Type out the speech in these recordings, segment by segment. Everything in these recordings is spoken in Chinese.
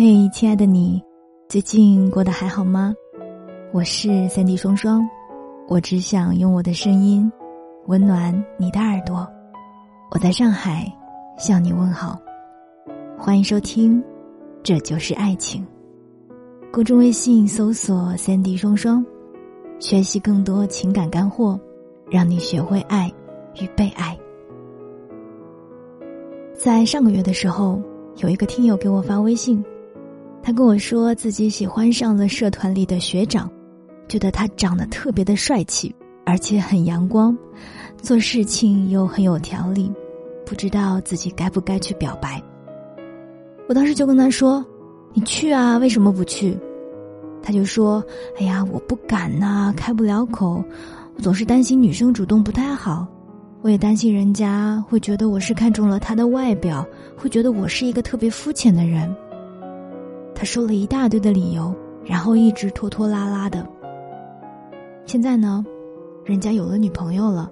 嘿，亲爱的你，最近过得还好吗？我是三 D 双双，我只想用我的声音温暖你的耳朵。我在上海向你问好，欢迎收听《这就是爱情》。公众微信搜索“三 D 双双”，学习更多情感干货，让你学会爱与被爱。在上个月的时候，有一个听友给我发微信。他跟我说自己喜欢上了社团里的学长，觉得他长得特别的帅气，而且很阳光，做事情又很有条理，不知道自己该不该去表白。我当时就跟他说：“你去啊，为什么不去？”他就说：“哎呀，我不敢呐，开不了口，我总是担心女生主动不太好，我也担心人家会觉得我是看中了他的外表，会觉得我是一个特别肤浅的人。”他说了一大堆的理由，然后一直拖拖拉拉的。现在呢，人家有了女朋友了，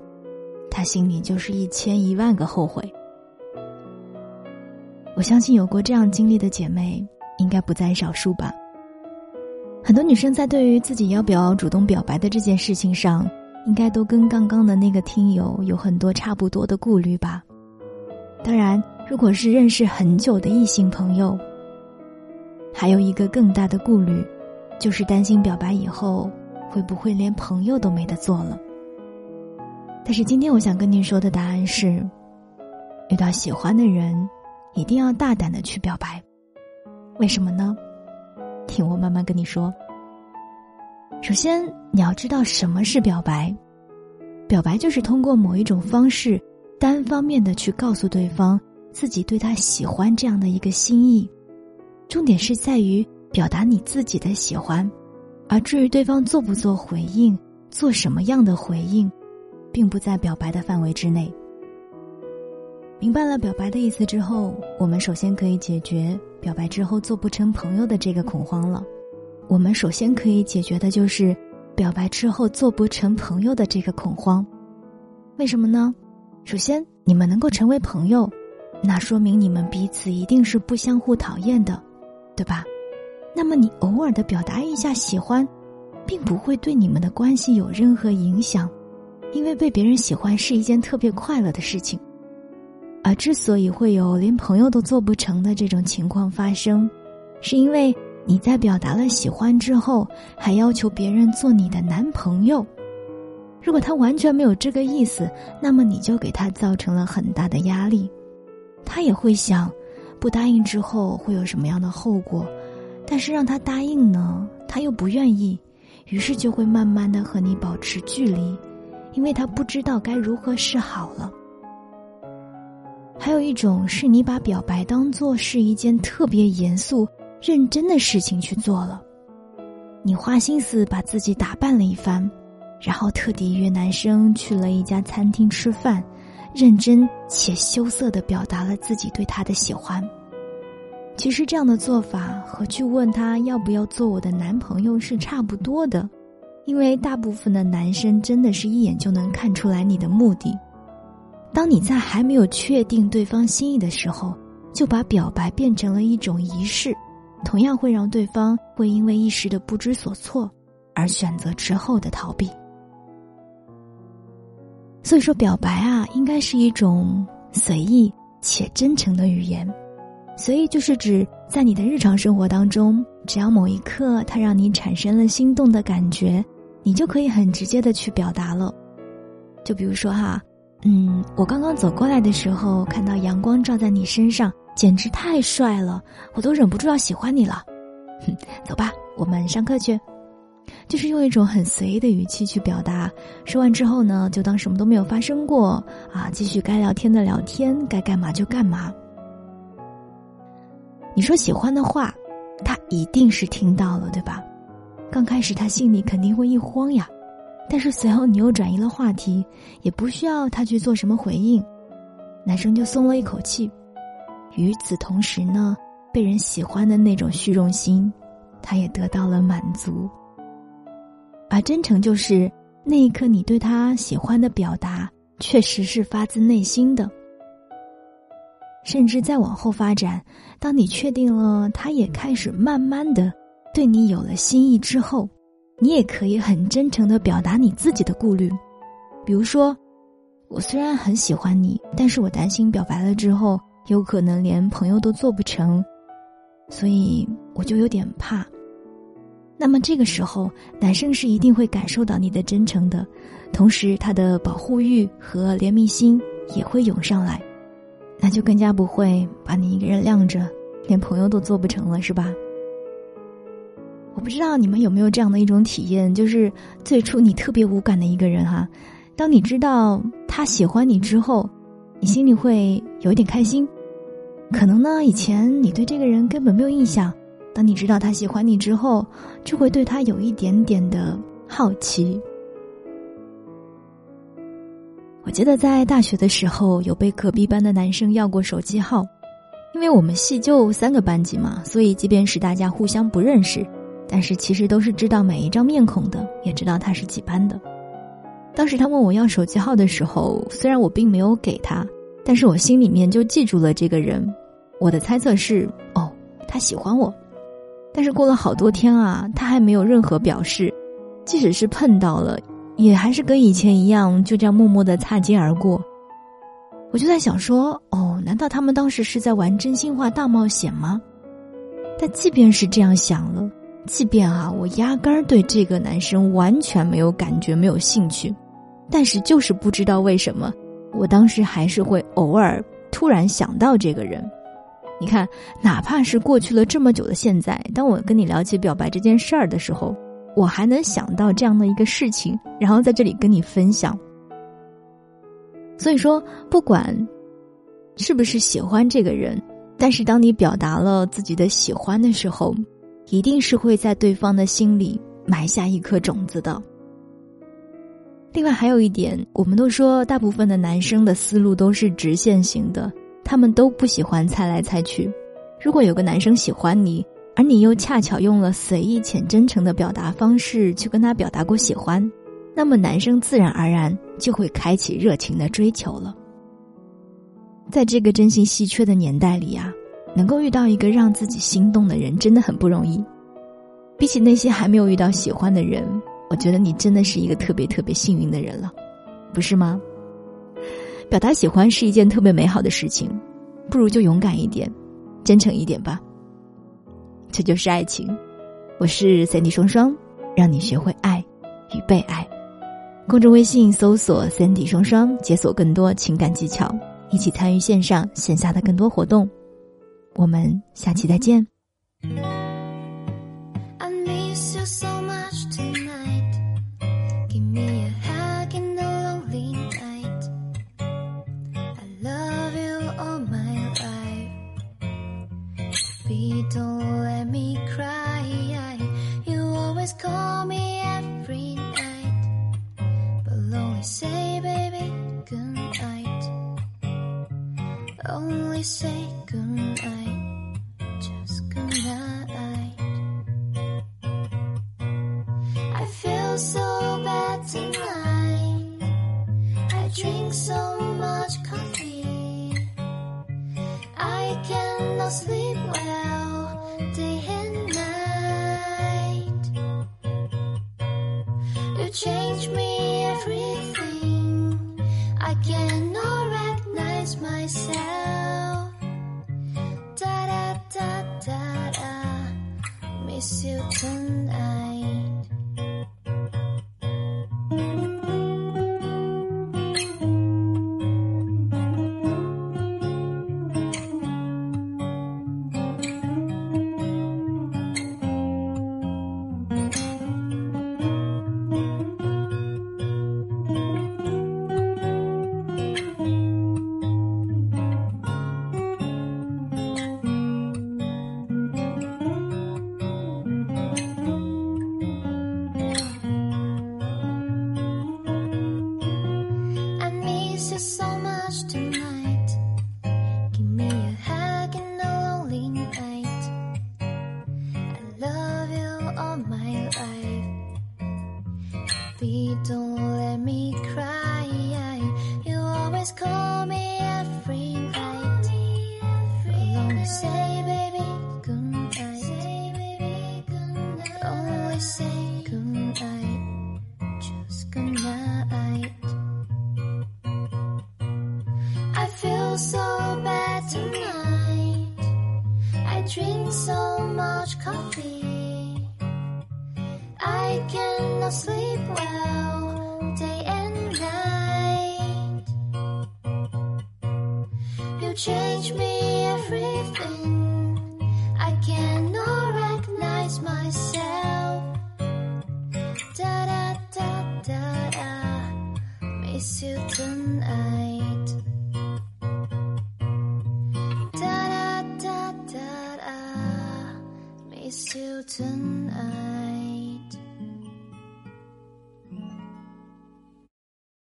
他心里就是一千一万个后悔。我相信有过这样经历的姐妹应该不在少数吧。很多女生在对于自己要不要主动表白的这件事情上，应该都跟刚刚的那个听友有很多差不多的顾虑吧。当然，如果是认识很久的异性朋友。还有一个更大的顾虑，就是担心表白以后会不会连朋友都没得做了。但是今天我想跟您说的答案是：遇到喜欢的人，一定要大胆的去表白。为什么呢？听我慢慢跟你说。首先，你要知道什么是表白。表白就是通过某一种方式，单方面的去告诉对方自己对他喜欢这样的一个心意。重点是在于表达你自己的喜欢，而至于对方做不做回应，做什么样的回应，并不在表白的范围之内。明白了表白的意思之后，我们首先可以解决表白之后做不成朋友的这个恐慌了。我们首先可以解决的就是表白之后做不成朋友的这个恐慌。为什么呢？首先，你们能够成为朋友，那说明你们彼此一定是不相互讨厌的。对吧？那么你偶尔的表达一下喜欢，并不会对你们的关系有任何影响，因为被别人喜欢是一件特别快乐的事情。而之所以会有连朋友都做不成的这种情况发生，是因为你在表达了喜欢之后，还要求别人做你的男朋友。如果他完全没有这个意思，那么你就给他造成了很大的压力，他也会想。不答应之后会有什么样的后果？但是让他答应呢，他又不愿意，于是就会慢慢的和你保持距离，因为他不知道该如何是好了。还有一种是你把表白当做是一件特别严肃、认真的事情去做了，你花心思把自己打扮了一番，然后特地约男生去了一家餐厅吃饭。认真且羞涩的表达了自己对他的喜欢。其实这样的做法和去问他要不要做我的男朋友是差不多的，因为大部分的男生真的是一眼就能看出来你的目的。当你在还没有确定对方心意的时候，就把表白变成了一种仪式，同样会让对方会因为一时的不知所措而选择之后的逃避。所以说，表白啊，应该是一种随意且真诚的语言。随意就是指在你的日常生活当中，只要某一刻它让你产生了心动的感觉，你就可以很直接的去表达了。就比如说哈，嗯，我刚刚走过来的时候，看到阳光照在你身上，简直太帅了，我都忍不住要喜欢你了。哼走吧，我们上课去。就是用一种很随意的语气去表达，说完之后呢，就当什么都没有发生过啊，继续该聊天的聊天，该干嘛就干嘛。你说喜欢的话，他一定是听到了，对吧？刚开始他心里肯定会一慌呀，但是随后你又转移了话题，也不需要他去做什么回应，男生就松了一口气。与此同时呢，被人喜欢的那种虚荣心，他也得到了满足。而真诚就是那一刻，你对他喜欢的表达，确实是发自内心的。甚至再往后发展，当你确定了他也开始慢慢的对你有了心意之后，你也可以很真诚的表达你自己的顾虑，比如说，我虽然很喜欢你，但是我担心表白了之后有可能连朋友都做不成，所以我就有点怕。那么这个时候，男生是一定会感受到你的真诚的，同时他的保护欲和怜悯心也会涌上来，那就更加不会把你一个人晾着，连朋友都做不成了，是吧？我不知道你们有没有这样的一种体验，就是最初你特别无感的一个人哈，当你知道他喜欢你之后，你心里会有一点开心，可能呢以前你对这个人根本没有印象。当你知道他喜欢你之后，就会对他有一点点的好奇。我记得在大学的时候，有被隔壁班的男生要过手机号，因为我们系就三个班级嘛，所以即便是大家互相不认识，但是其实都是知道每一张面孔的，也知道他是几班的。当时他问我要手机号的时候，虽然我并没有给他，但是我心里面就记住了这个人。我的猜测是，哦，他喜欢我。但是过了好多天啊，他还没有任何表示，即使是碰到了，也还是跟以前一样，就这样默默的擦肩而过。我就在想说，哦，难道他们当时是在玩真心话大冒险吗？但即便是这样想了，即便啊，我压根儿对这个男生完全没有感觉，没有兴趣，但是就是不知道为什么，我当时还是会偶尔突然想到这个人。你看，哪怕是过去了这么久的现在，当我跟你聊起表白这件事儿的时候，我还能想到这样的一个事情，然后在这里跟你分享。所以说，不管是不是喜欢这个人，但是当你表达了自己的喜欢的时候，一定是会在对方的心里埋下一颗种子的。另外还有一点，我们都说，大部分的男生的思路都是直线型的。他们都不喜欢猜来猜去。如果有个男生喜欢你，而你又恰巧用了随意且真诚的表达方式去跟他表达过喜欢，那么男生自然而然就会开启热情的追求了。在这个真心稀缺的年代里啊，能够遇到一个让自己心动的人真的很不容易。比起那些还没有遇到喜欢的人，我觉得你真的是一个特别特别幸运的人了，不是吗？表达喜欢是一件特别美好的事情，不如就勇敢一点，真诚一点吧。这就是爱情。我是三 D 双双，让你学会爱与被爱。公众微信搜索“三 D 双双”，解锁更多情感技巧，一起参与线上线下的更多活动。我们下期再见。So bad tonight. I drink so much coffee. I cannot sleep well day and night. You change me everything. I cannot recognize myself. Da da da da da. Miss you tonight. so much coffee. I cannot sleep well day and night. You change me.